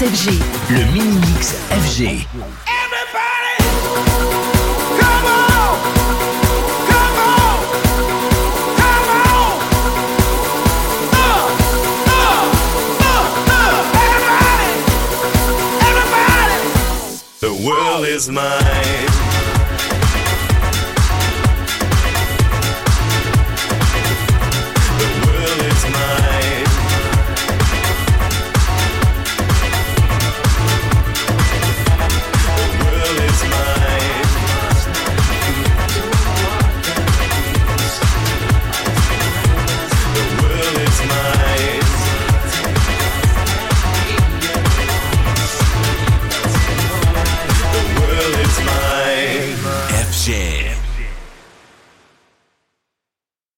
FG. Le mini mix FG. The world is mine.